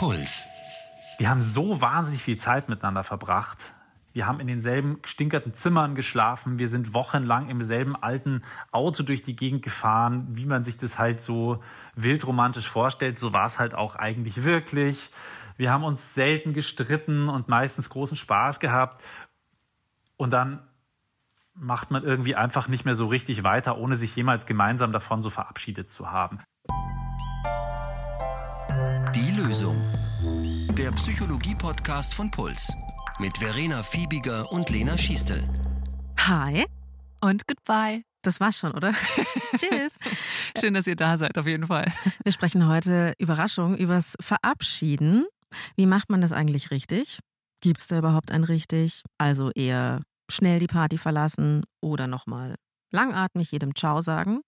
Puls. Wir haben so wahnsinnig viel Zeit miteinander verbracht. Wir haben in denselben stinkerten Zimmern geschlafen. Wir sind wochenlang im selben alten Auto durch die Gegend gefahren, wie man sich das halt so wildromantisch vorstellt. So war es halt auch eigentlich wirklich. Wir haben uns selten gestritten und meistens großen Spaß gehabt. Und dann macht man irgendwie einfach nicht mehr so richtig weiter, ohne sich jemals gemeinsam davon so verabschiedet zu haben. Der Psychologie-Podcast von Puls. Mit Verena Fiebiger und Lena Schiestel. Hi. Und goodbye. Das war's schon, oder? Tschüss. Schön, dass ihr da seid, auf jeden Fall. Wir sprechen heute Überraschung übers Verabschieden. Wie macht man das eigentlich richtig? Gibt es da überhaupt ein richtig? Also eher schnell die Party verlassen oder nochmal langatmig jedem Ciao sagen?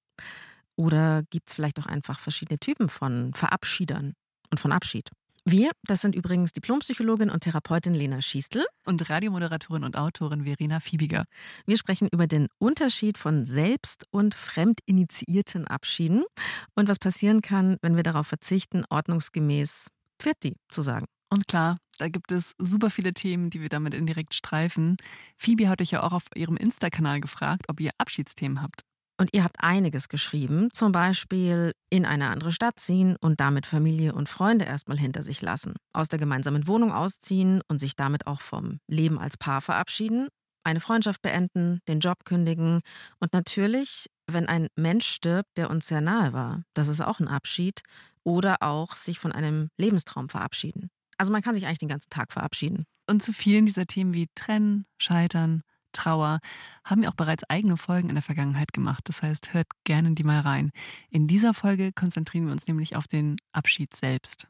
Oder gibt es vielleicht auch einfach verschiedene Typen von Verabschiedern und von Abschied? Wir, das sind übrigens Diplompsychologin und Therapeutin Lena Schiestel. Und Radiomoderatorin und Autorin Verena Fiebiger. Wir sprechen über den Unterschied von selbst- und fremdinitiierten Abschieden und was passieren kann, wenn wir darauf verzichten, ordnungsgemäß Pfirti zu sagen. Und klar, da gibt es super viele Themen, die wir damit indirekt streifen. Phoebe hat euch ja auch auf ihrem Insta-Kanal gefragt, ob ihr Abschiedsthemen habt. Und ihr habt einiges geschrieben, zum Beispiel in eine andere Stadt ziehen und damit Familie und Freunde erstmal hinter sich lassen, aus der gemeinsamen Wohnung ausziehen und sich damit auch vom Leben als Paar verabschieden, eine Freundschaft beenden, den Job kündigen und natürlich, wenn ein Mensch stirbt, der uns sehr nahe war, das ist auch ein Abschied, oder auch sich von einem Lebenstraum verabschieden. Also man kann sich eigentlich den ganzen Tag verabschieden. Und zu vielen dieser Themen wie Trennen, Scheitern, Trauer haben wir auch bereits eigene Folgen in der Vergangenheit gemacht. Das heißt, hört gerne die mal rein. In dieser Folge konzentrieren wir uns nämlich auf den Abschied selbst.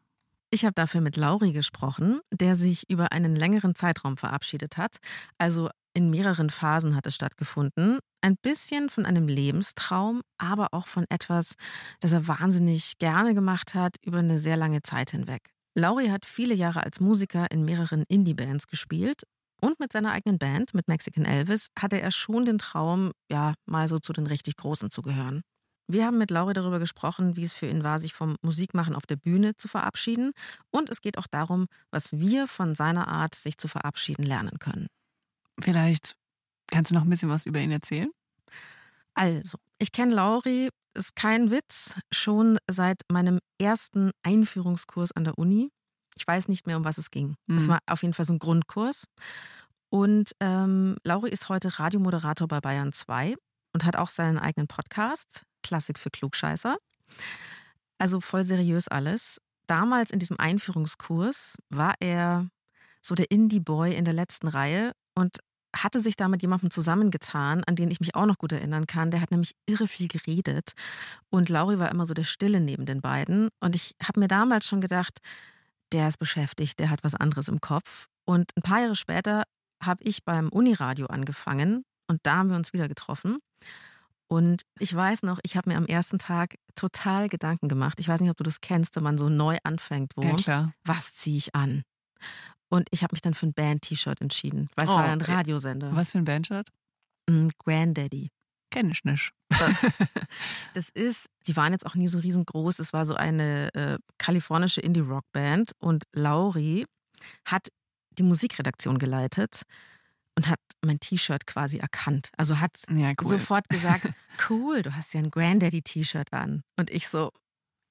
Ich habe dafür mit Lauri gesprochen, der sich über einen längeren Zeitraum verabschiedet hat. Also in mehreren Phasen hat es stattgefunden. Ein bisschen von einem Lebenstraum, aber auch von etwas, das er wahnsinnig gerne gemacht hat über eine sehr lange Zeit hinweg. Lauri hat viele Jahre als Musiker in mehreren Indie-Bands gespielt und mit seiner eigenen Band, mit Mexican Elvis, hatte er schon den Traum, ja, mal so zu den richtig Großen zu gehören. Wir haben mit Lauri darüber gesprochen, wie es für ihn war, sich vom Musikmachen auf der Bühne zu verabschieden. Und es geht auch darum, was wir von seiner Art, sich zu verabschieden, lernen können. Vielleicht kannst du noch ein bisschen was über ihn erzählen? Also, ich kenne Lauri, ist kein Witz, schon seit meinem ersten Einführungskurs an der Uni. Ich weiß nicht mehr, um was es ging. Mhm. Es war auf jeden Fall so ein Grundkurs. Und ähm, Lauri ist heute Radiomoderator bei Bayern 2 und hat auch seinen eigenen Podcast, Klassik für Klugscheißer. Also voll seriös alles. Damals in diesem Einführungskurs war er so der Indie-Boy in der letzten Reihe und hatte sich da mit jemandem zusammengetan, an den ich mich auch noch gut erinnern kann. Der hat nämlich irre viel geredet. Und Lauri war immer so der Stille neben den beiden. Und ich habe mir damals schon gedacht, der ist beschäftigt, der hat was anderes im Kopf. Und ein paar Jahre später habe ich beim Uniradio angefangen und da haben wir uns wieder getroffen. Und ich weiß noch, ich habe mir am ersten Tag total Gedanken gemacht. Ich weiß nicht, ob du das kennst, wenn man so neu anfängt, wo. Ja, klar. Was ziehe ich an? Und ich habe mich dann für ein Band-T-Shirt entschieden, weil es oh, war ja ein Radiosender. Was für ein Band-Shirt? Mm, Granddaddy. Kenn ich nicht. Das ist, die waren jetzt auch nie so riesengroß. Es war so eine äh, kalifornische Indie-Rock-Band und Lauri hat die Musikredaktion geleitet und hat mein T-Shirt quasi erkannt. Also hat ja, cool. sofort gesagt, cool, du hast ja ein Granddaddy-T-Shirt an. Und ich so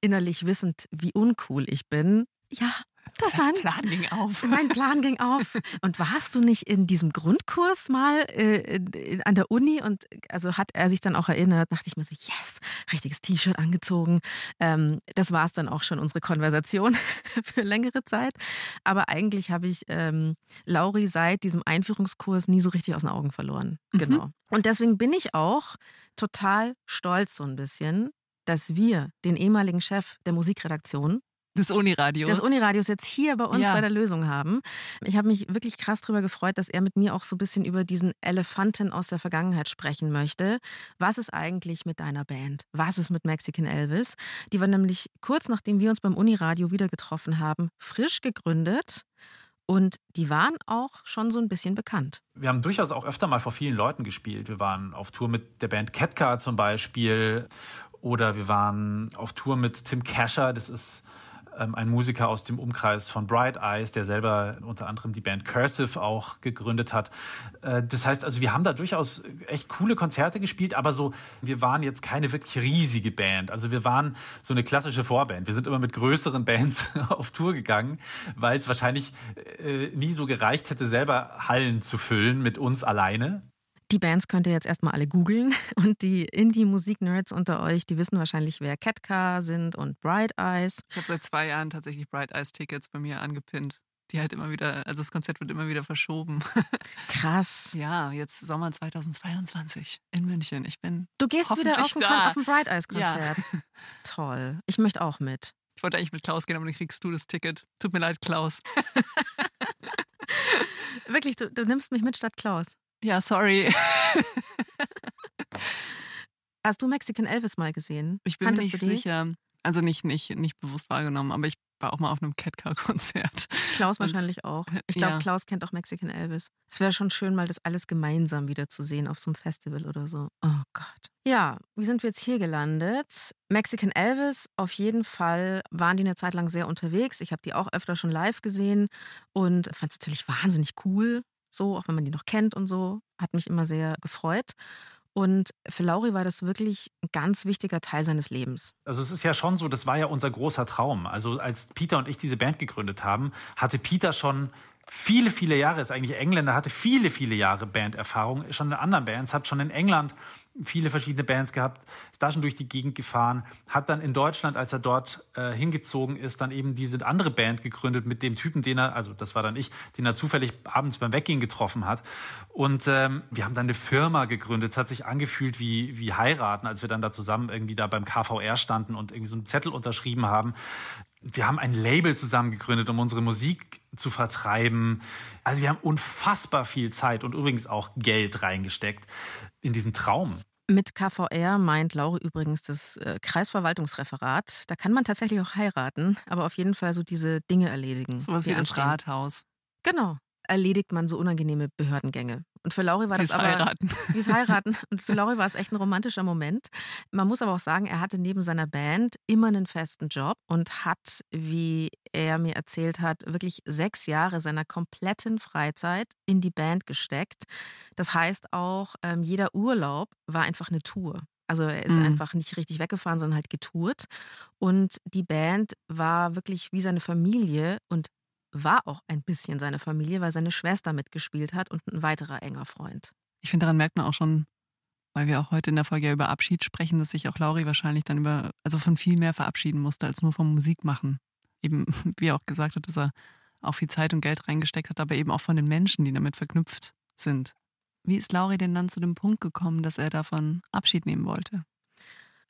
innerlich wissend, wie uncool ich bin. Ja, Interessant. Mein Plan ging auf. Mein Plan ging auf. Und warst du nicht in diesem Grundkurs mal äh, an der Uni? Und also hat er sich dann auch erinnert, dachte ich mir so, yes, richtiges T-Shirt angezogen. Ähm, das war es dann auch schon, unsere Konversation für längere Zeit. Aber eigentlich habe ich ähm, Lauri seit diesem Einführungskurs nie so richtig aus den Augen verloren. Mhm. Genau. Und deswegen bin ich auch total stolz so ein bisschen, dass wir den ehemaligen Chef der Musikredaktion des Uniradios. Des Uniradios jetzt hier bei uns ja. bei der Lösung haben. Ich habe mich wirklich krass darüber gefreut, dass er mit mir auch so ein bisschen über diesen Elefanten aus der Vergangenheit sprechen möchte. Was ist eigentlich mit deiner Band? Was ist mit Mexican Elvis? Die war nämlich kurz nachdem wir uns beim Uniradio wieder getroffen haben, frisch gegründet. Und die waren auch schon so ein bisschen bekannt. Wir haben durchaus auch öfter mal vor vielen Leuten gespielt. Wir waren auf Tour mit der Band Ketka zum Beispiel. Oder wir waren auf Tour mit Tim Casher. Das ist ein Musiker aus dem Umkreis von Bright Eyes, der selber unter anderem die Band Cursive auch gegründet hat. Äh, das heißt also, wir haben da durchaus echt coole Konzerte gespielt, aber so, wir waren jetzt keine wirklich riesige Band. Also wir waren so eine klassische Vorband. Wir sind immer mit größeren Bands auf Tour gegangen, weil es wahrscheinlich äh, nie so gereicht hätte, selber Hallen zu füllen mit uns alleine. Die Bands könnt ihr jetzt erstmal alle googeln und die Indie-Musik-Nerds unter euch, die wissen wahrscheinlich, wer Catcar sind und Bright Eyes. Ich habe seit zwei Jahren tatsächlich Bright Eyes-Tickets bei mir angepinnt. Die halt immer wieder, also das Konzert wird immer wieder verschoben. Krass. Ja, jetzt Sommer 2022 in München. Ich bin. Du gehst wieder auf ein, auf ein Bright Eyes-Konzert. Ja. Toll. Ich möchte auch mit. Ich wollte eigentlich mit Klaus gehen, aber dann kriegst du das Ticket. Tut mir leid, Klaus. Wirklich, du, du nimmst mich mit statt Klaus. Ja, sorry. Hast du Mexican Elvis mal gesehen? Ich bin Kanntest mir nicht sicher. Also nicht, nicht, nicht bewusst wahrgenommen, aber ich war auch mal auf einem Catcar-Konzert. Klaus wahrscheinlich auch. Ich glaube, ja. Klaus kennt auch Mexican Elvis. Es wäre schon schön, mal das alles gemeinsam wieder zu sehen auf so einem Festival oder so. Oh Gott. Ja, wie sind wir jetzt hier gelandet? Mexican Elvis, auf jeden Fall waren die eine Zeit lang sehr unterwegs. Ich habe die auch öfter schon live gesehen und fand es natürlich wahnsinnig cool. So, auch wenn man die noch kennt und so. Hat mich immer sehr gefreut. Und für Lauri war das wirklich ein ganz wichtiger Teil seines Lebens. Also es ist ja schon so, das war ja unser großer Traum. Also als Peter und ich diese Band gegründet haben, hatte Peter schon viele, viele Jahre, ist eigentlich Engländer, hatte viele, viele Jahre Banderfahrung, schon in anderen Bands, hat schon in England viele verschiedene Bands gehabt, ist da schon durch die Gegend gefahren, hat dann in Deutschland, als er dort äh, hingezogen ist, dann eben diese andere Band gegründet mit dem Typen, den er, also das war dann ich, den er zufällig abends beim Weggehen getroffen hat. Und ähm, wir haben dann eine Firma gegründet. Es hat sich angefühlt wie, wie heiraten, als wir dann da zusammen irgendwie da beim KVR standen und irgendwie so einen Zettel unterschrieben haben. Wir haben ein Label zusammen gegründet, um unsere Musik zu vertreiben. Also wir haben unfassbar viel Zeit und übrigens auch Geld reingesteckt in diesen Traum. Mit KVR meint Laure übrigens das äh, Kreisverwaltungsreferat. Da kann man tatsächlich auch heiraten, aber auf jeden Fall so diese Dinge erledigen. So was wie das Rathaus. Genau. Erledigt man so unangenehme Behördengänge. Und für Lauri war das aber heiraten. Wie's heiraten. Und für Lauri war es echt ein romantischer Moment. Man muss aber auch sagen, er hatte neben seiner Band immer einen festen Job und hat, wie er mir erzählt hat, wirklich sechs Jahre seiner kompletten Freizeit in die Band gesteckt. Das heißt auch, ähm, jeder Urlaub war einfach eine Tour. Also er ist mhm. einfach nicht richtig weggefahren, sondern halt getourt. Und die Band war wirklich wie seine Familie und war auch ein bisschen seine Familie, weil seine Schwester mitgespielt hat und ein weiterer enger Freund. Ich finde, daran merkt man auch schon, weil wir auch heute in der Folge ja über Abschied sprechen, dass sich auch Lauri wahrscheinlich dann über, also von viel mehr verabschieden musste als nur vom Musikmachen. Eben, wie er auch gesagt hat, dass er auch viel Zeit und Geld reingesteckt hat, aber eben auch von den Menschen, die damit verknüpft sind. Wie ist Lauri denn dann zu dem Punkt gekommen, dass er davon Abschied nehmen wollte?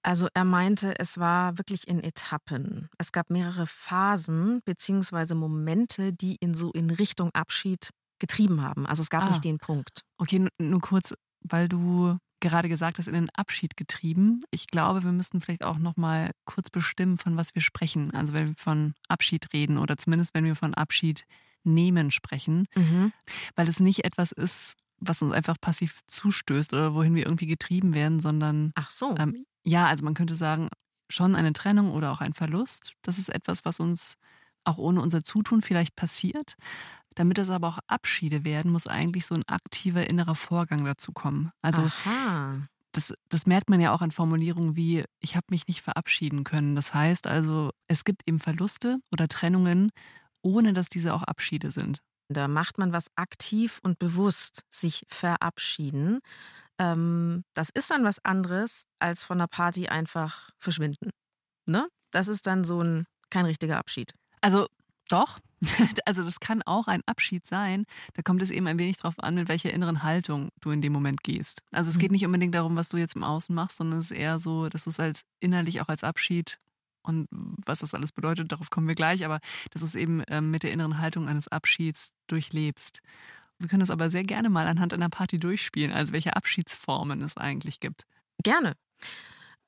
Also er meinte, es war wirklich in Etappen. Es gab mehrere Phasen bzw. Momente, die ihn so in Richtung Abschied getrieben haben. Also es gab ah. nicht den Punkt. Okay, nur kurz, weil du gerade gesagt hast, in den Abschied getrieben. Ich glaube, wir müssten vielleicht auch noch mal kurz bestimmen, von was wir sprechen. Also wenn wir von Abschied reden oder zumindest wenn wir von Abschied nehmen sprechen, mhm. weil es nicht etwas ist, was uns einfach passiv zustößt oder wohin wir irgendwie getrieben werden, sondern Ach so. Ähm, ja, also man könnte sagen, schon eine Trennung oder auch ein Verlust. Das ist etwas, was uns auch ohne unser Zutun vielleicht passiert. Damit es aber auch Abschiede werden, muss eigentlich so ein aktiver innerer Vorgang dazu kommen. Also Das, das merkt man ja auch an Formulierungen wie, ich habe mich nicht verabschieden können. Das heißt also, es gibt eben Verluste oder Trennungen, ohne dass diese auch Abschiede sind. Da macht man was aktiv und bewusst, sich verabschieden. Ähm, das ist dann was anderes, als von der Party einfach verschwinden. Ne? Das ist dann so ein kein richtiger Abschied. Also doch. Also das kann auch ein Abschied sein. Da kommt es eben ein wenig darauf an, mit welcher inneren Haltung du in dem Moment gehst. Also es geht mhm. nicht unbedingt darum, was du jetzt im Außen machst, sondern es ist eher so, dass du es als innerlich auch als Abschied und was das alles bedeutet, darauf kommen wir gleich, aber dass du es eben ähm, mit der inneren Haltung eines Abschieds durchlebst. Wir können das aber sehr gerne mal anhand einer Party durchspielen, also welche Abschiedsformen es eigentlich gibt. Gerne.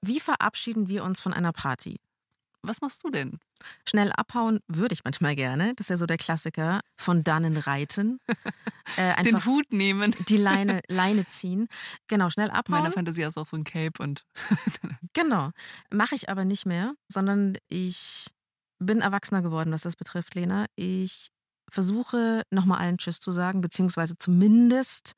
Wie verabschieden wir uns von einer Party? Was machst du denn? Schnell abhauen würde ich manchmal gerne. Das ist ja so der Klassiker. Von dannen reiten. Äh, Den Hut nehmen. Die Leine, Leine ziehen. Genau, schnell abhauen. Meiner Fantasie hast du auch so ein Cape und. genau. Mache ich aber nicht mehr, sondern ich bin erwachsener geworden, was das betrifft, Lena. Ich versuche nochmal allen Tschüss zu sagen, beziehungsweise zumindest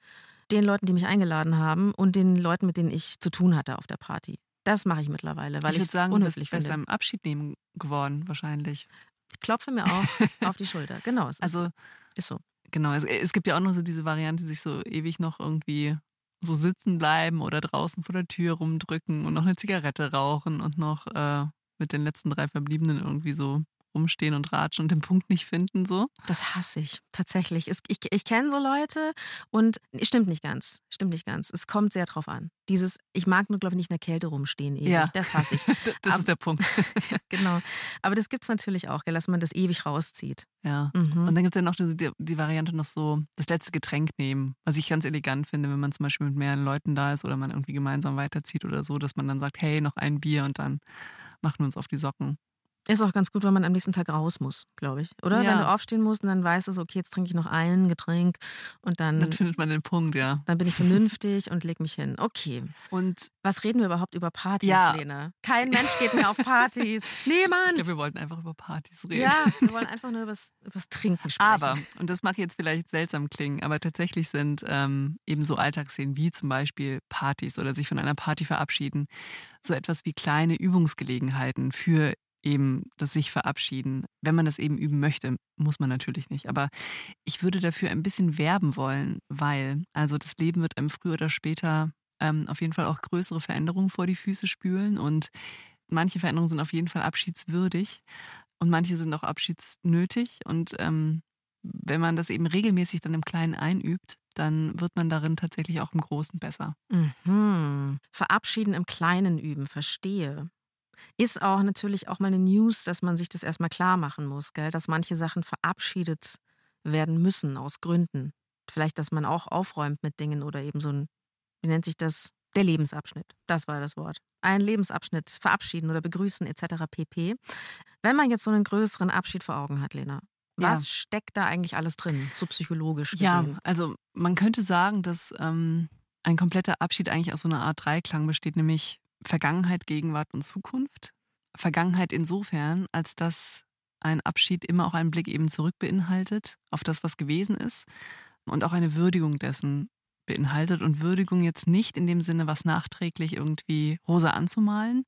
den Leuten, die mich eingeladen haben und den Leuten, mit denen ich zu tun hatte auf der Party. Das mache ich mittlerweile, weil ich sagen, unhöflich finde. besser im Abschied nehmen geworden, wahrscheinlich. Ich klopfe mir auch auf die Schulter. Genau, es Also, ist, ist so. genau, es, es gibt ja auch noch so diese Variante, sich so ewig noch irgendwie so sitzen bleiben oder draußen vor der Tür rumdrücken und noch eine Zigarette rauchen und noch äh, mit den letzten drei Verbliebenen irgendwie so rumstehen und ratschen und den Punkt nicht finden, so. Das hasse ich tatsächlich. Es, ich ich kenne so Leute und stimmt nicht ganz. Stimmt nicht ganz. Es kommt sehr drauf an. Dieses, ich mag nur, glaube ich, nicht in der Kälte rumstehen ewig. Ja. Das hasse ich. Das Ab- ist der Punkt. genau. Aber das gibt es natürlich auch, gell, dass man das ewig rauszieht. Ja. Mhm. Und dann gibt es ja noch die, die Variante noch so, das letzte Getränk nehmen, was ich ganz elegant finde, wenn man zum Beispiel mit mehreren Leuten da ist oder man irgendwie gemeinsam weiterzieht oder so, dass man dann sagt, hey, noch ein Bier und dann machen wir uns auf die Socken. Ist auch ganz gut, wenn man am nächsten Tag raus muss, glaube ich. Oder? Ja. Wenn du aufstehen musst und dann weißt du so, okay, jetzt trinke ich noch ein Getränk und dann, Dann findet man den Punkt, ja. dann bin ich vernünftig und leg mich hin. Okay. Und Was reden wir überhaupt über Partys, Ja. Lena? Kein Mensch geht mehr auf Partys. ich Niemand. glaube, wir wollten einfach über Partys reden. ja, wir wollen einfach nur übers, übers Trinken sprechen. Aber, und das mag jetzt vielleicht seltsam klingen, aber tatsächlich sind ähm, eben so Alltagsszenen wie zum Beispiel Partys oder sich von einer Party verabschieden, so etwas wie kleine Übungsgelegenheiten für eben das sich verabschieden. Wenn man das eben üben möchte, muss man natürlich nicht. Aber ich würde dafür ein bisschen werben wollen, weil, also das Leben wird einem früher oder später ähm, auf jeden Fall auch größere Veränderungen vor die Füße spülen und manche Veränderungen sind auf jeden Fall abschiedswürdig und manche sind auch abschiedsnötig und ähm, wenn man das eben regelmäßig dann im Kleinen einübt, dann wird man darin tatsächlich auch im Großen besser. Mhm. Verabschieden im Kleinen üben, verstehe. Ist auch natürlich auch mal eine News, dass man sich das erstmal klar machen muss, gell? dass manche Sachen verabschiedet werden müssen aus Gründen. Vielleicht, dass man auch aufräumt mit Dingen oder eben so ein, wie nennt sich das? Der Lebensabschnitt. Das war das Wort. Ein Lebensabschnitt verabschieden oder begrüßen etc. pp. Wenn man jetzt so einen größeren Abschied vor Augen hat, Lena, Ja. was steckt da eigentlich alles drin, so psychologisch Ja, gesehen? also man könnte sagen, dass ähm, ein kompletter Abschied eigentlich aus so einer Art Dreiklang besteht, nämlich Vergangenheit, Gegenwart und Zukunft. Vergangenheit insofern, als dass ein Abschied immer auch einen Blick eben zurück beinhaltet auf das, was gewesen ist und auch eine Würdigung dessen beinhaltet und Würdigung jetzt nicht in dem Sinne, was nachträglich irgendwie rosa anzumalen,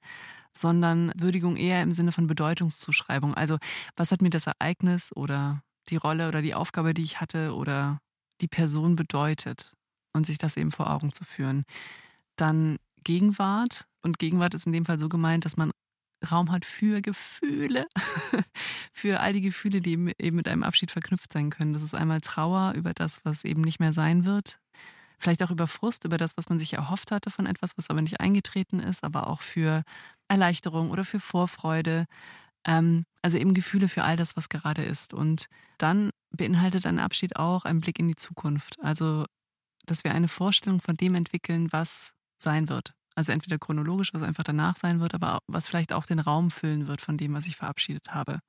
sondern Würdigung eher im Sinne von Bedeutungszuschreibung. Also was hat mir das Ereignis oder die Rolle oder die Aufgabe, die ich hatte oder die Person bedeutet und sich das eben vor Augen zu führen. Dann Gegenwart und Gegenwart ist in dem Fall so gemeint, dass man Raum hat für Gefühle, für all die Gefühle, die eben mit einem Abschied verknüpft sein können. Das ist einmal Trauer über das, was eben nicht mehr sein wird. Vielleicht auch über Frust, über das, was man sich erhofft hatte von etwas, was aber nicht eingetreten ist, aber auch für Erleichterung oder für Vorfreude. Ähm, also eben Gefühle für all das, was gerade ist. Und dann beinhaltet ein Abschied auch einen Blick in die Zukunft. Also, dass wir eine Vorstellung von dem entwickeln, was sein wird. Also entweder chronologisch, was einfach danach sein wird, aber was vielleicht auch den Raum füllen wird von dem, was ich verabschiedet habe.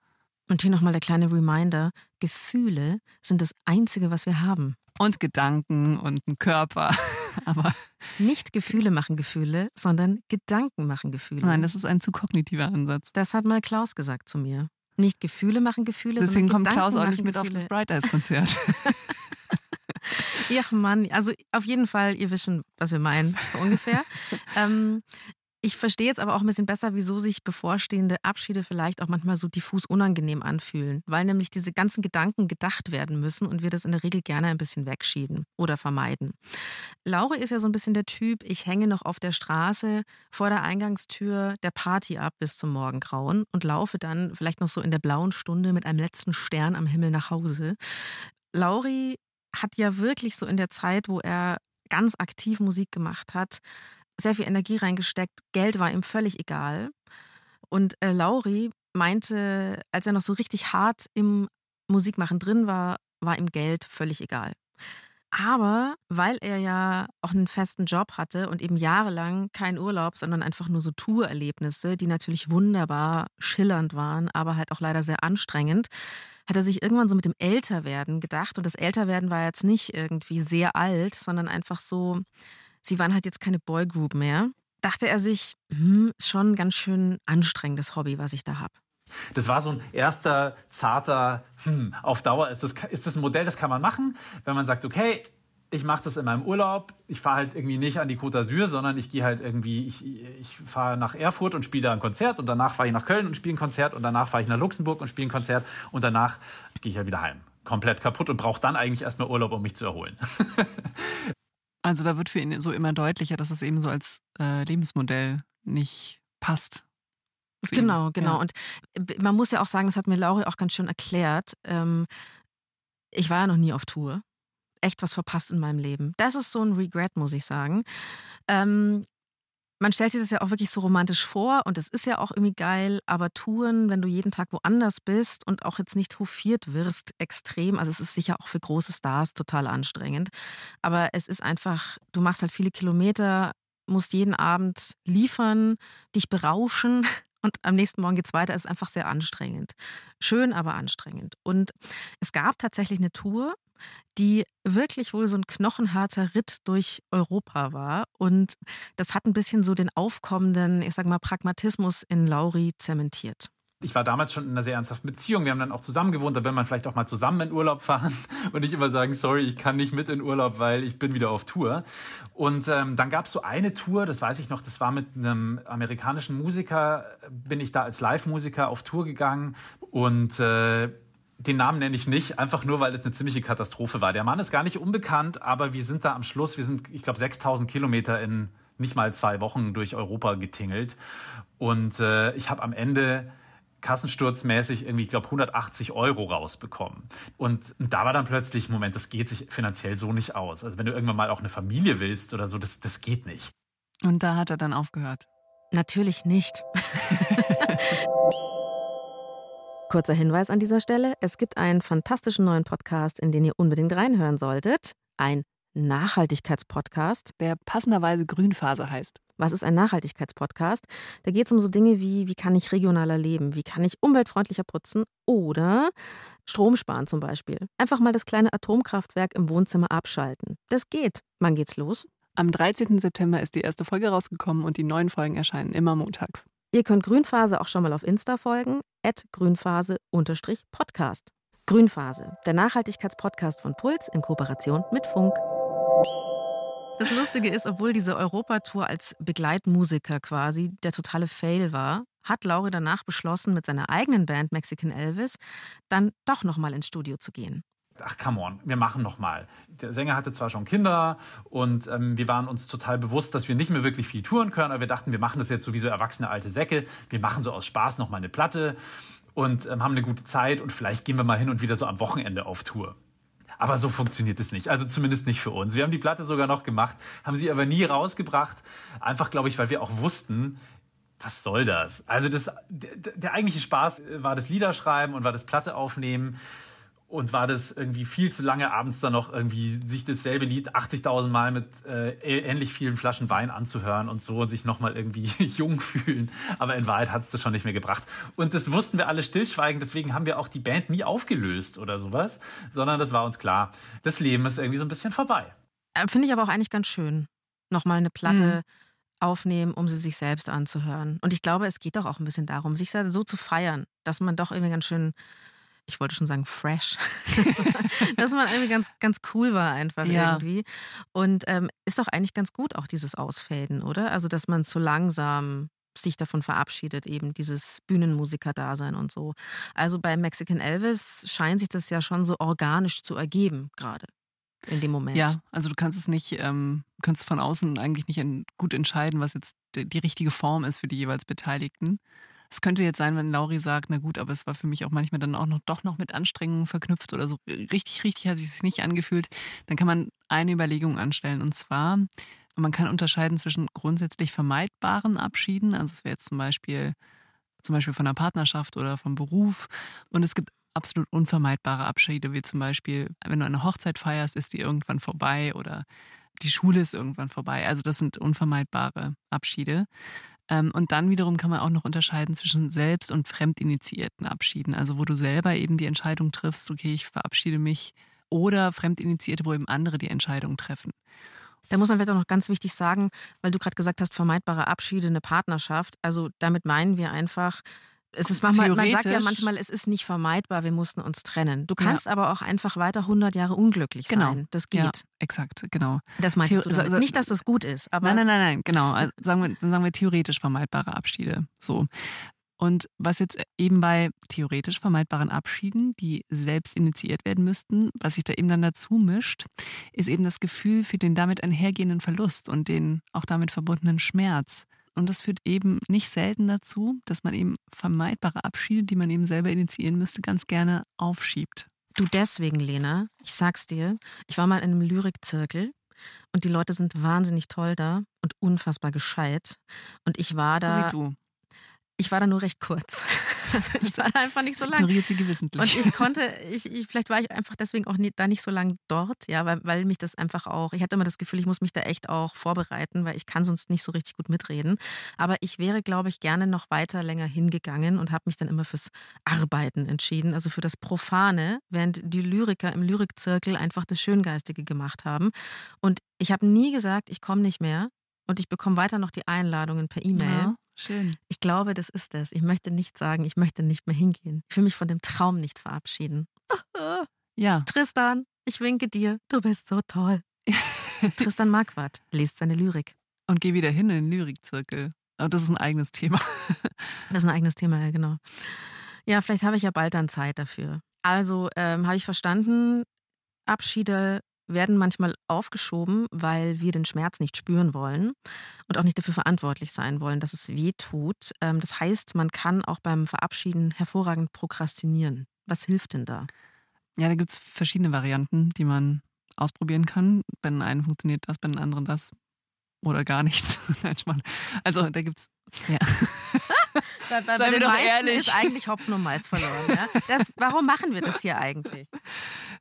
Und hier nochmal der kleine Reminder: Gefühle sind das Einzige, was wir haben. Und Gedanken und ein Körper. aber Nicht Gefühle machen Gefühle, sondern Gedanken machen Gefühle. nein, das ist ein zu kognitiver Ansatz. Das hat mal Klaus gesagt zu mir. Nicht Gefühle machen Gefühle, Deswegen kommt Klaus auch Gedanken nicht mit auf das Gefühle. Bright Eyes Konzert. Ach Mann, also auf jeden Fall, ihr wisst schon, was wir meinen, ungefähr. ähm, ich verstehe jetzt aber auch ein bisschen besser, wieso sich bevorstehende Abschiede vielleicht auch manchmal so diffus unangenehm anfühlen, weil nämlich diese ganzen Gedanken gedacht werden müssen und wir das in der Regel gerne ein bisschen wegschieben oder vermeiden. Laure ist ja so ein bisschen der Typ, ich hänge noch auf der Straße vor der Eingangstür der Party ab bis zum Morgengrauen und laufe dann vielleicht noch so in der blauen Stunde mit einem letzten Stern am Himmel nach Hause. Lauri hat ja wirklich so in der Zeit, wo er ganz aktiv Musik gemacht hat, sehr viel Energie reingesteckt. Geld war ihm völlig egal. Und äh, Lauri meinte, als er noch so richtig hart im Musikmachen drin war, war ihm Geld völlig egal. Aber weil er ja auch einen festen Job hatte und eben jahrelang kein Urlaub, sondern einfach nur so Tourerlebnisse, die natürlich wunderbar schillernd waren, aber halt auch leider sehr anstrengend, hat er sich irgendwann so mit dem Älterwerden gedacht. Und das Älterwerden war jetzt nicht irgendwie sehr alt, sondern einfach so, sie waren halt jetzt keine Boygroup mehr. Dachte er sich, hm, ist schon ein ganz schön anstrengendes Hobby, was ich da habe. Das war so ein erster zarter, hm, auf Dauer ist das, ist das ein Modell, das kann man machen, wenn man sagt, okay, ich mache das in meinem Urlaub. Ich fahre halt irgendwie nicht an die Côte d'Azur, sondern ich gehe halt irgendwie, ich, ich fahre nach Erfurt und spiele da ein Konzert und danach fahre ich nach Köln und spiele ein Konzert und danach fahre ich nach Luxemburg und spiele ein Konzert und danach gehe ich halt wieder heim. Komplett kaputt und brauche dann eigentlich erstmal Urlaub, um mich zu erholen. also da wird für ihn so immer deutlicher, dass das eben so als äh, Lebensmodell nicht passt. Genau, genau. Ja. Und man muss ja auch sagen, das hat mir Lauri auch ganz schön erklärt. Ähm, ich war ja noch nie auf Tour echt was verpasst in meinem Leben. Das ist so ein Regret, muss ich sagen. Ähm, man stellt sich das ja auch wirklich so romantisch vor und es ist ja auch irgendwie geil, aber Touren, wenn du jeden Tag woanders bist und auch jetzt nicht hofiert wirst, extrem. Also es ist sicher auch für große Stars total anstrengend. Aber es ist einfach, du machst halt viele Kilometer, musst jeden Abend liefern, dich berauschen und am nächsten Morgen geht es weiter. Es ist einfach sehr anstrengend. Schön, aber anstrengend. Und es gab tatsächlich eine Tour, die wirklich wohl so ein knochenharter Ritt durch Europa war. Und das hat ein bisschen so den aufkommenden, ich sag mal, Pragmatismus in Lauri zementiert. Ich war damals schon in einer sehr ernsthaften Beziehung. Wir haben dann auch zusammen gewohnt. Da will man vielleicht auch mal zusammen in Urlaub fahren und nicht immer sagen, sorry, ich kann nicht mit in Urlaub, weil ich bin wieder auf Tour. Und ähm, dann gab es so eine Tour, das weiß ich noch, das war mit einem amerikanischen Musiker, bin ich da als Live-Musiker auf Tour gegangen und äh, den Namen nenne ich nicht, einfach nur, weil es eine ziemliche Katastrophe war. Der Mann ist gar nicht unbekannt, aber wir sind da am Schluss, wir sind, ich glaube, 6000 Kilometer in nicht mal zwei Wochen durch Europa getingelt. Und äh, ich habe am Ende kassensturzmäßig irgendwie, ich glaube, 180 Euro rausbekommen. Und da war dann plötzlich, Moment, das geht sich finanziell so nicht aus. Also wenn du irgendwann mal auch eine Familie willst oder so, das, das geht nicht. Und da hat er dann aufgehört. Natürlich nicht. Kurzer Hinweis an dieser Stelle: Es gibt einen fantastischen neuen Podcast, in den ihr unbedingt reinhören solltet. Ein Nachhaltigkeitspodcast. Der passenderweise Grünphase heißt. Was ist ein Nachhaltigkeitspodcast? Da geht es um so Dinge wie, wie kann ich regionaler leben? Wie kann ich umweltfreundlicher putzen? Oder Strom sparen zum Beispiel. Einfach mal das kleine Atomkraftwerk im Wohnzimmer abschalten. Das geht. Wann geht's los? Am 13. September ist die erste Folge rausgekommen und die neuen Folgen erscheinen immer montags. Ihr könnt Grünphase auch schon mal auf Insta folgen, at grünphase-podcast. Grünphase, der Nachhaltigkeitspodcast von Puls in Kooperation mit Funk. Das Lustige ist, obwohl diese Europatour als Begleitmusiker quasi der totale Fail war, hat Lauri danach beschlossen, mit seiner eigenen Band Mexican Elvis dann doch nochmal ins Studio zu gehen ach come on, wir machen noch mal. Der Sänger hatte zwar schon Kinder und ähm, wir waren uns total bewusst, dass wir nicht mehr wirklich viel touren können, aber wir dachten, wir machen das jetzt so wie so erwachsene alte Säcke. Wir machen so aus Spaß noch mal eine Platte und ähm, haben eine gute Zeit und vielleicht gehen wir mal hin und wieder so am Wochenende auf Tour. Aber so funktioniert es nicht. Also zumindest nicht für uns. Wir haben die Platte sogar noch gemacht, haben sie aber nie rausgebracht. Einfach, glaube ich, weil wir auch wussten, was soll das? Also das, der, der eigentliche Spaß war das Liederschreiben und war das Platte aufnehmen und war das irgendwie viel zu lange abends dann noch irgendwie sich dasselbe Lied 80.000 Mal mit äh, ähnlich vielen Flaschen Wein anzuhören und so und sich nochmal irgendwie jung fühlen. Aber in Wahrheit hat es das schon nicht mehr gebracht. Und das wussten wir alle stillschweigend, deswegen haben wir auch die Band nie aufgelöst oder sowas, sondern das war uns klar, das Leben ist irgendwie so ein bisschen vorbei. Äh, finde ich aber auch eigentlich ganz schön, nochmal eine Platte mhm. aufnehmen, um sie sich selbst anzuhören. Und ich glaube, es geht doch auch ein bisschen darum, sich so zu feiern, dass man doch irgendwie ganz schön ich wollte schon sagen fresh, dass man irgendwie ganz, ganz cool war einfach ja. irgendwie. Und ähm, ist doch eigentlich ganz gut auch dieses Ausfäden, oder? Also, dass man so langsam sich davon verabschiedet, eben dieses Bühnenmusiker-Dasein und so. Also bei Mexican Elvis scheint sich das ja schon so organisch zu ergeben, gerade in dem Moment. Ja, also du kannst es nicht, ähm, kannst von außen eigentlich nicht gut entscheiden, was jetzt die richtige Form ist für die jeweils Beteiligten. Es könnte jetzt sein, wenn Lauri sagt, na gut, aber es war für mich auch manchmal dann auch noch doch noch mit Anstrengungen verknüpft oder so richtig, richtig hat sich es nicht angefühlt. Dann kann man eine Überlegung anstellen und zwar, man kann unterscheiden zwischen grundsätzlich vermeidbaren Abschieden, also es wäre jetzt zum Beispiel zum Beispiel von einer Partnerschaft oder vom Beruf. Und es gibt absolut unvermeidbare Abschiede, wie zum Beispiel, wenn du eine Hochzeit feierst, ist die irgendwann vorbei oder die Schule ist irgendwann vorbei. Also das sind unvermeidbare Abschiede. Ähm, und dann wiederum kann man auch noch unterscheiden zwischen selbst- und fremdinitiierten Abschieden. Also wo du selber eben die Entscheidung triffst, okay, ich verabschiede mich. Oder fremdinitiierte, wo eben andere die Entscheidung treffen. Da muss man vielleicht auch noch ganz wichtig sagen, weil du gerade gesagt hast, vermeidbare Abschiede, eine Partnerschaft. Also damit meinen wir einfach, es ist manchmal, man sagt ja manchmal, es ist nicht vermeidbar, wir mussten uns trennen. Du kannst ja. aber auch einfach weiter 100 Jahre unglücklich genau. sein. Das geht. Ja, exakt, genau. Das meinst Theo du damit. Nicht, dass das gut ist, aber. Nein, nein, nein, nein, genau. Also sagen wir, dann sagen wir theoretisch vermeidbare Abschiede. So. Und was jetzt eben bei theoretisch vermeidbaren Abschieden, die selbst initiiert werden müssten, was sich da eben dann dazu mischt, ist eben das Gefühl für den damit einhergehenden Verlust und den auch damit verbundenen Schmerz. Und das führt eben nicht selten dazu, dass man eben vermeidbare Abschiede, die man eben selber initiieren müsste, ganz gerne aufschiebt. Du deswegen, Lena, ich sag's dir, ich war mal in einem Lyrikzirkel und die Leute sind wahnsinnig toll da und unfassbar gescheit. Und ich war da. So wie du. Ich war da nur recht kurz. Also ich war da einfach nicht so lang. Ignoriert sie gewissentlich. Und ich konnte, ich, ich, vielleicht war ich einfach deswegen auch nie, da nicht so lang dort, ja, weil, weil mich das einfach auch, ich hatte immer das Gefühl, ich muss mich da echt auch vorbereiten, weil ich kann sonst nicht so richtig gut mitreden. Aber ich wäre, glaube ich, gerne noch weiter länger hingegangen und habe mich dann immer fürs Arbeiten entschieden, also für das Profane, während die Lyriker im Lyrikzirkel einfach das Schöngeistige gemacht haben. Und ich habe nie gesagt, ich komme nicht mehr. Und ich bekomme weiter noch die Einladungen per E-Mail. Ja. Schön. Ich glaube, das ist es. Ich möchte nicht sagen, ich möchte nicht mehr hingehen. Ich will mich von dem Traum nicht verabschieden. Ja. Tristan, ich winke dir. Du bist so toll. Tristan Marquardt liest seine Lyrik. Und geh wieder hin in den Lyrikzirkel. Aber das ist ein eigenes Thema. das ist ein eigenes Thema, ja, genau. Ja, vielleicht habe ich ja bald dann Zeit dafür. Also ähm, habe ich verstanden, Abschiede werden manchmal aufgeschoben, weil wir den Schmerz nicht spüren wollen und auch nicht dafür verantwortlich sein wollen, dass es weh tut. Ähm, das heißt, man kann auch beim Verabschieden hervorragend prokrastinieren. Was hilft denn da? Ja, da gibt es verschiedene Varianten, die man ausprobieren kann. Bei den einen funktioniert das, bei den anderen das oder gar nichts. Nein, Also da gibt es. Ja. bei, bei, bei den doch ehrlich. ist eigentlich Hopfen und Malz verloren. Ja? Das, warum machen wir das hier eigentlich?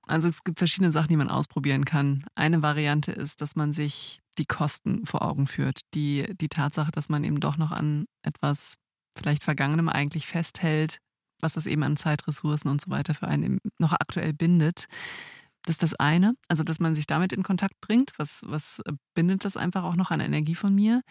Also es gibt verschiedene Sachen, die man ausprobieren kann. Eine Variante ist, dass man sich die Kosten vor Augen führt. Die, die Tatsache, dass man eben doch noch an etwas vielleicht Vergangenem eigentlich festhält, was das eben an Zeitressourcen und so weiter für einen noch aktuell bindet. Das ist das eine, also dass man sich damit in Kontakt bringt. Was, was bindet das einfach auch noch an Energie von mir?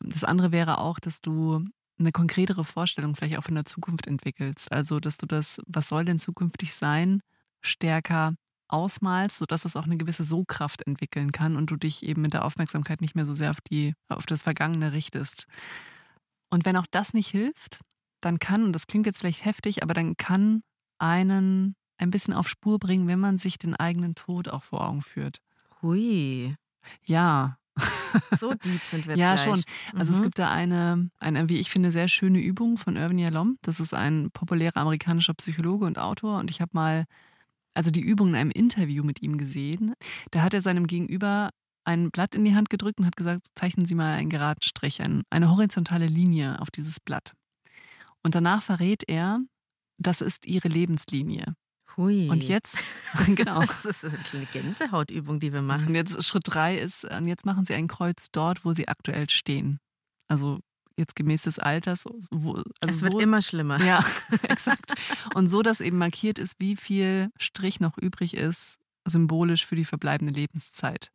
Das andere wäre auch, dass du eine konkretere Vorstellung vielleicht auch von der Zukunft entwickelst. Also, dass du das, was soll denn zukünftig sein, stärker ausmalst, sodass es auch eine gewisse So-Kraft entwickeln kann und du dich eben mit der Aufmerksamkeit nicht mehr so sehr auf, die, auf das Vergangene richtest. Und wenn auch das nicht hilft, dann kann, und das klingt jetzt vielleicht heftig, aber dann kann einen ein bisschen auf Spur bringen, wenn man sich den eigenen Tod auch vor Augen führt. Hui. Ja, so deep sind wir jetzt Ja, gleich. schon. Also mhm. es gibt da eine, eine, wie ich finde, sehr schöne Übung von Irvin Yalom. Das ist ein populärer amerikanischer Psychologe und Autor. Und ich habe mal, also die Übung in einem Interview mit ihm gesehen. Da hat er seinem Gegenüber ein Blatt in die Hand gedrückt und hat gesagt, zeichnen Sie mal einen geraden Strich, eine horizontale Linie auf dieses Blatt. Und danach verrät er, das ist Ihre Lebenslinie. Hui. Und jetzt, genau. Das ist eine Gänsehautübung, die wir machen. Und jetzt Schritt drei ist, und jetzt machen Sie ein Kreuz dort, wo Sie aktuell stehen. Also jetzt gemäß des Alters. Wo, also es wird so, immer schlimmer. Ja, exakt. Und so, dass eben markiert ist, wie viel Strich noch übrig ist, symbolisch für die verbleibende Lebenszeit.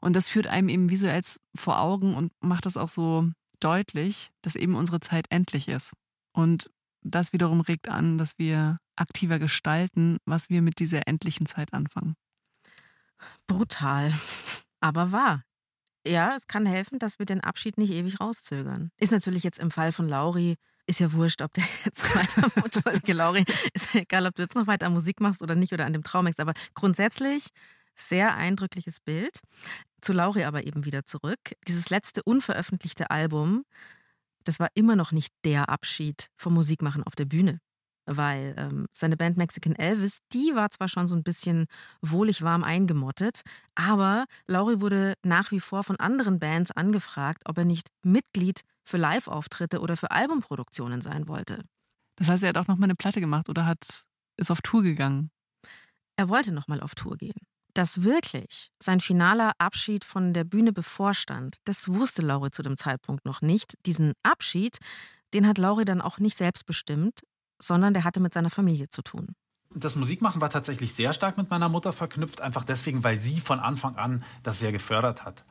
Und das führt einem eben visuell vor Augen und macht das auch so deutlich, dass eben unsere Zeit endlich ist. Und das wiederum regt an, dass wir aktiver gestalten, was wir mit dieser endlichen Zeit anfangen. Brutal, aber wahr. Ja, es kann helfen, dass wir den Abschied nicht ewig rauszögern. Ist natürlich jetzt im Fall von Lauri, ist ja wurscht, ob der jetzt weiter, entschuldige Lauri, ist ja egal, ob du jetzt noch weiter Musik machst oder nicht oder an dem Traum hängst, aber grundsätzlich sehr eindrückliches Bild. Zu Lauri aber eben wieder zurück. Dieses letzte unveröffentlichte Album, das war immer noch nicht der Abschied vom Musikmachen auf der Bühne weil ähm, seine Band Mexican Elvis, die war zwar schon so ein bisschen wohlig warm eingemottet, aber Laurie wurde nach wie vor von anderen Bands angefragt, ob er nicht Mitglied für Live-Auftritte oder für Albumproduktionen sein wollte. Das heißt, er hat auch noch mal eine Platte gemacht oder hat ist auf Tour gegangen? Er wollte noch mal auf Tour gehen. Dass wirklich sein finaler Abschied von der Bühne bevorstand, das wusste Laurie zu dem Zeitpunkt noch nicht. Diesen Abschied, den hat Laurie dann auch nicht selbst bestimmt, sondern der hatte mit seiner Familie zu tun. Das Musikmachen war tatsächlich sehr stark mit meiner Mutter verknüpft, einfach deswegen, weil sie von Anfang an das sehr gefördert hat.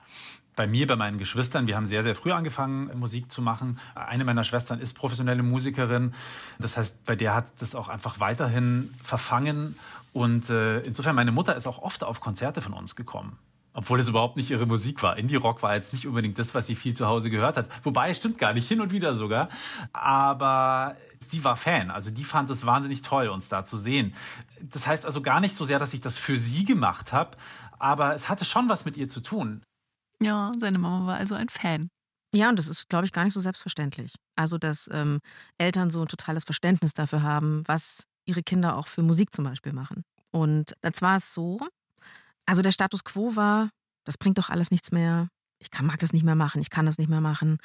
bei mir, bei meinen Geschwistern. Wir haben sehr, sehr früh angefangen, Musik zu machen. Eine meiner Schwestern ist professionelle Musikerin. Das heißt, bei der hat das auch einfach weiterhin verfangen. Und äh, insofern, meine Mutter ist auch oft auf Konzerte von uns gekommen. Obwohl es überhaupt nicht ihre Musik war. Indie-Rock war jetzt nicht unbedingt das, was sie viel zu Hause gehört hat. Wobei, stimmt gar nicht, hin und wieder sogar. Aber die war Fan. Also die fand es wahnsinnig toll, uns da zu sehen. Das heißt also gar nicht so sehr, dass ich das für sie gemacht habe, aber es hatte schon was mit ihr zu tun. Ja, seine Mama war also ein Fan. Ja, und das ist, glaube ich, gar nicht so selbstverständlich. Also, dass ähm, Eltern so ein totales Verständnis dafür haben, was ihre Kinder auch für Musik zum Beispiel machen. Und jetzt war es so, also der Status quo war, das bringt doch alles nichts mehr. Ich kann, mag das nicht mehr machen, ich kann das nicht mehr machen.